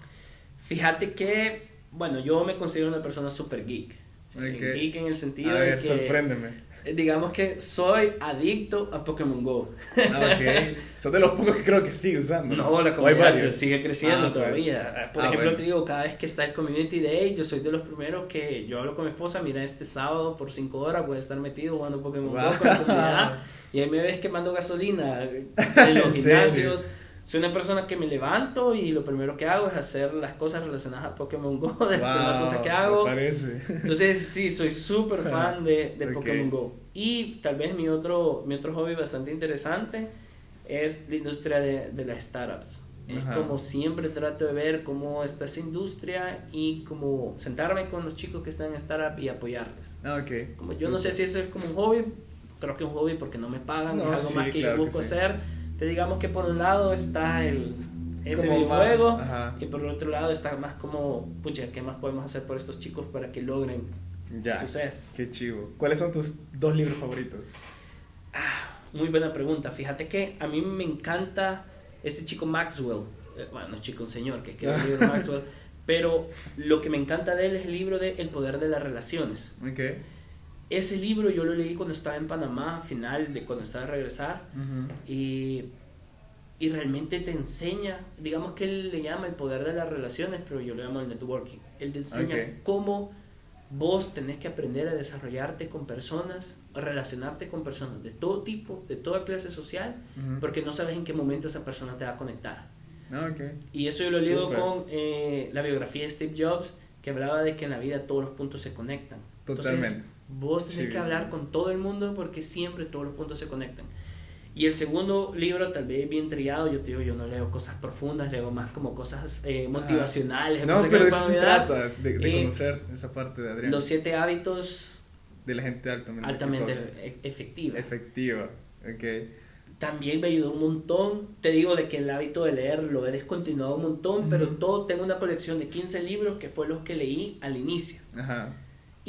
Fíjate que bueno, yo me considero una persona super geek. Geek en el sentido a ver, de que, sorpréndeme. Digamos que soy adicto a Pokémon Go. Ah, ok. Son de los pocos que creo que sigue usando. No, la comunidad sigue creciendo ah, todavía. Ah, por ejemplo, te digo, cada vez que está el Community Day, yo soy de los primeros que yo hablo con mi esposa, mira, este sábado por 5 horas voy a estar metido jugando Pokémon Go con la comunidad. Y ahí me ves quemando gasolina en los gimnasios soy una persona que me levanto y lo primero que hago es hacer las cosas relacionadas a Pokémon Go, de la cosa que hago. parece. Entonces, sí, soy súper fan de, de Pokémon Go. Y tal vez mi otro, mi otro hobby bastante interesante es la industria de, de las startups. Es como siempre trato de ver cómo está esa industria y como sentarme con los chicos que están en startup y apoyarles. Ah, okay. Como yo no sé si eso es como un hobby, creo que es un hobby porque no me pagan, es algo más que yo busco hacer te digamos que por un lado está el ese videojuego y por el otro lado está más como, pucha, ¿qué más podemos hacer por estos chicos para que logren ya, suceso? Qué chivo. ¿Cuáles son tus dos libros favoritos? Ah, muy buena pregunta. Fíjate que a mí me encanta este chico Maxwell. Eh, bueno, no chico, un señor que escribe el libro Maxwell. Pero lo que me encanta de él es el libro de El poder de las relaciones. Okay. Ese libro yo lo leí cuando estaba en Panamá, final de cuando estaba a regresar, y, y, realmente te enseña, digamos que él le llama el poder de las relaciones, pero yo lo llamo el networking. Él te enseña cómo vos tenés que aprender a desarrollarte con personas, a relacionarte con personas de todo tipo, de toda clase social, porque no sabes en qué momento esa persona te va a conectar. Ah, okay. Y eso yo lo leo con eh, la biografía de Steve Jobs, que hablaba de que en la vida todos los puntos se conectan. Totalmente. Vos tenés que hablar con todo el mundo porque siempre todos los puntos se conectan. Y el segundo libro, tal vez bien triado, yo te digo, yo no leo cosas profundas, leo más como cosas eh, motivacionales. No, pero de eso se trata, de, de conocer esa parte de Adrián. Los siete hábitos de la gente altamente, altamente e-, efectiva. Efectiva, ok. También me ayudó un montón. Te digo de que el hábito de leer lo he descontinuado un montón, pero todo tengo una colección de 15 libros que fue los que leí al inicio. Ajá.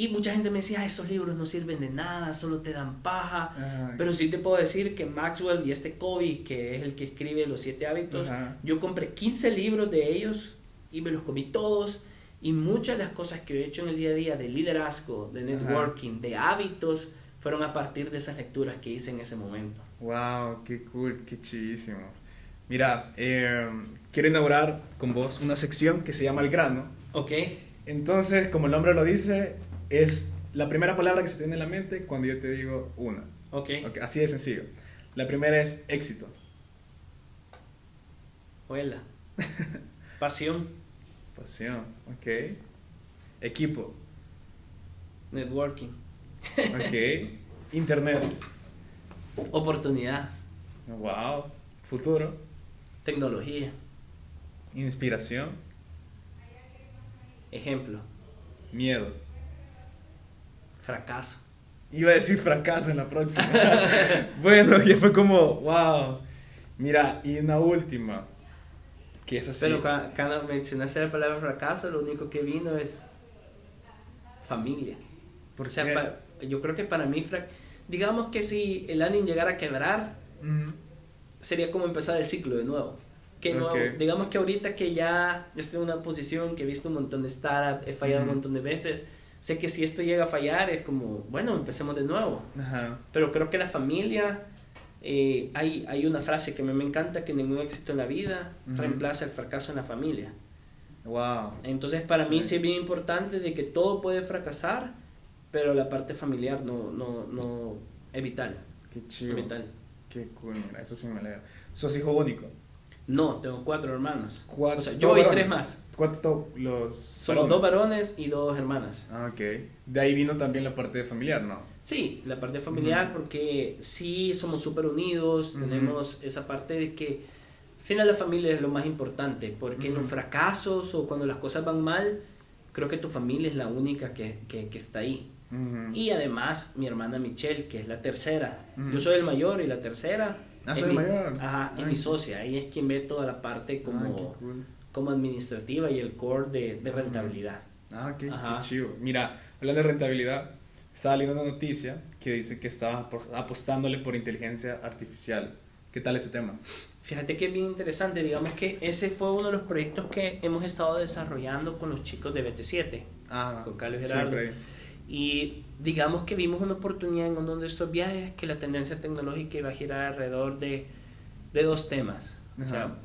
Y mucha gente me decía, esos libros no sirven de nada, solo te dan paja. Pero sí te puedo decir que Maxwell y este Kobe, que es el que escribe Los Siete Hábitos, yo compré 15 libros de ellos y me los comí todos. Y muchas de las cosas que he hecho en el día a día de liderazgo, de networking, de hábitos, fueron a partir de esas lecturas que hice en ese momento. ¡Wow! ¡Qué cool! ¡Qué chidísimo! Mira, eh, quiero inaugurar con vos una sección que se llama El grano. Ok. Entonces, como el nombre lo dice, es la primera palabra que se tiene en la mente cuando yo te digo una. Ok. okay así de sencillo. La primera es éxito. Huela. Pasión. Pasión, ok. Equipo. Networking. ok. Internet. Oportunidad. Wow. Futuro. Tecnología. Inspiración. Ejemplo. Miedo. Fracaso. Iba a decir fracaso en la próxima. bueno, ya fue como, wow. Mira, y una última, que es así. Pero cuando, mencionaste la palabra fracaso, lo único que vino es familia. ¿Por o sea, yo creo que para mí, digamos que si el año llegara a quebrar, sería como empezar el ciclo de nuevo. Que no, digamos que ahorita que ya estoy en una posición que he visto un montón de startups, he fallado un montón de veces, sé que si esto llega a fallar es como, bueno, empecemos de nuevo. Pero creo que la familia, eh, hay, hay una frase que me, me encanta, que ningún éxito en la vida reemplaza el fracaso en la familia. Wow. Entonces para mí sí es bien importante de que todo puede fracasar, pero la parte familiar no, no, no es vital. Qué chido. Qué cool, mira, eso sí me alegra. ¿Sos hijo único? No, tengo cuatro hermanos. Cuatro, o sea, yo y tres más. ¿Cuántos los Son dos varones y dos hermanas. Ah, ok. De ahí vino también la parte familiar, ¿no? Sí, la parte familiar porque sí somos súper unidos, tenemos esa parte de que al final la familia es lo más importante, porque en los fracasos o cuando las cosas van mal, creo que tu familia es la única que, que, que está ahí. Y además mi hermana Michelle, que es la tercera. Yo soy el mayor y la tercera Ah, soy mayor. Ajá, y mi socia, ella es quien ve toda la parte como, como administrativa y el core de, de rentabilidad. Ah, qué, chido. Mira, hablando de rentabilidad, estaba leyendo una noticia que dice que estaba apostándole por inteligencia artificial. ¿Qué tal ese tema? Fíjate que es bien interesante, digamos que ese fue uno de los proyectos que hemos estado desarrollando con los chicos de BT7, ah, con Carlos Gerardo. Y digamos que vimos una oportunidad en uno de estos viajes que la tendencia tecnológica iba a girar alrededor de, de dos temas. O sea,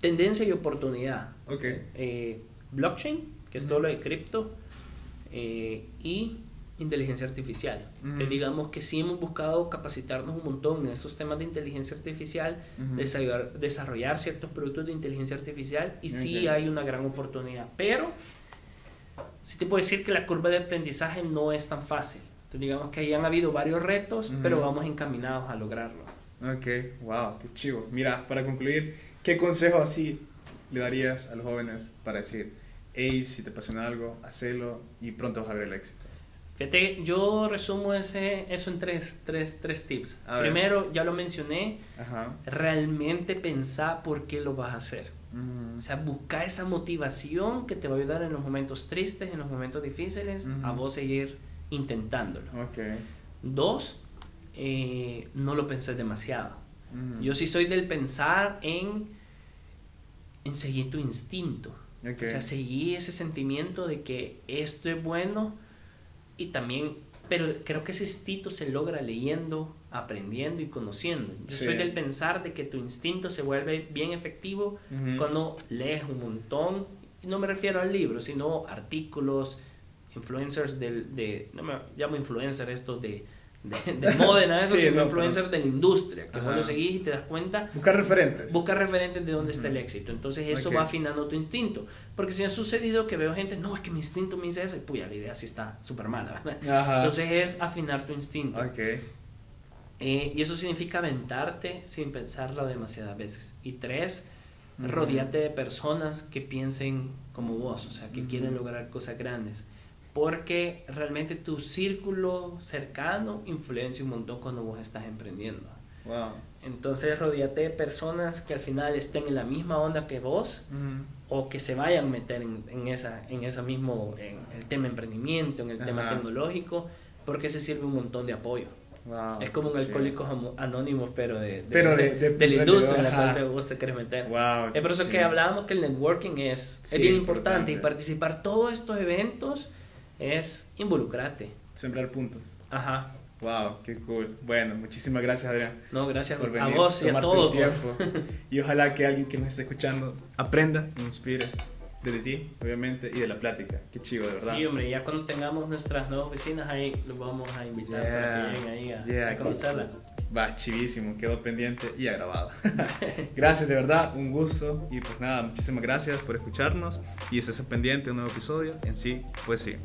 tendencia y oportunidad. Okay. Eh, blockchain, que es todo lo de cripto, eh, y inteligencia artificial. Que digamos que sí hemos buscado capacitarnos un montón en estos temas de inteligencia artificial, desarrollar, desarrollar, ciertos productos de inteligencia artificial, y sí hay una gran oportunidad. Pero sí te puedo decir que la curva de aprendizaje no es tan fácil. Entonces, digamos que ahí han habido varios retos, pero vamos encaminados a lograrlo. Ok, wow, qué chivo. Mira, para concluir, ¿qué consejo así le darías a los jóvenes para decir, hey, si te apasiona algo, hacelo y pronto vas a ver el éxito? Fíjate, yo resumo ese, eso en tres, tres, tres tips. Primero, ya lo mencioné, realmente pensar por qué lo vas a hacer. O sea, busca esa motivación que te va a ayudar en los momentos tristes, en los momentos difíciles, a vos seguir intentándolo. Okay. Dos, eh, no lo pensé demasiado. Yo sí soy del pensar en, en seguir tu instinto. O sea, seguir ese sentimiento de que esto es bueno y también, pero creo que ese instinto se logra leyendo, aprendiendo y conociendo. Yo soy del pensar de que tu instinto se vuelve bien efectivo cuando lees un montón, y no me refiero al libro, sino artículos, influencers del, de, no me llamo influencer esto de, de, de Modena, eso, sino influencers de la industria, que vos lo seguís y te das cuenta. Buscar referentes. Buscar referentes de dónde está el éxito. Entonces eso va afinando tu instinto. Porque si ha sucedido que veo gente, no, es que mi instinto me dice eso, y puya, la idea sí está súper mala. Entonces es afinar tu instinto. Okay. Eh, y eso significa aventarte sin pensarlo demasiadas veces. Y tres, rodeate de personas que piensen como vos, o sea, que quieren lograr cosas grandes. Porque realmente tu círculo cercano influencia un montón cuando vos estás emprendiendo. Wow. Entonces, rodeate de personas que al final estén en la misma onda que vos o que se vayan a meter en, en esa, en esa mismo, en el tema emprendimiento, en el tema tecnológico, porque se sirve un montón de apoyo. Wow, es como un alcohólico anónimo, pero de, pero de, la industria en la cual te querés meter. Wow, es por eso que hablábamos que el networking es, es bien importante, y participar todos estos eventos es involucrarte. Sembrar puntos. Ajá. Wow, qué cool. Bueno, muchísimas gracias, Adrián. No, gracias por venir, a vos y a todos. tiempo. y ojalá que alguien que nos esté escuchando aprenda, inspire de ti, obviamente, y de la plática. Qué chido, de verdad. Sí, hombre, ya cuando tengamos nuestras nuevas oficinas, ahí los vamos a invitar para que lleguen ahí a, conocerla. Va, chivísimo, quedó pendiente y grabado. gracias, de verdad, un gusto. Y pues nada, muchísimas gracias por escucharnos y estés pendiente de un nuevo episodio. En sí, pues sí.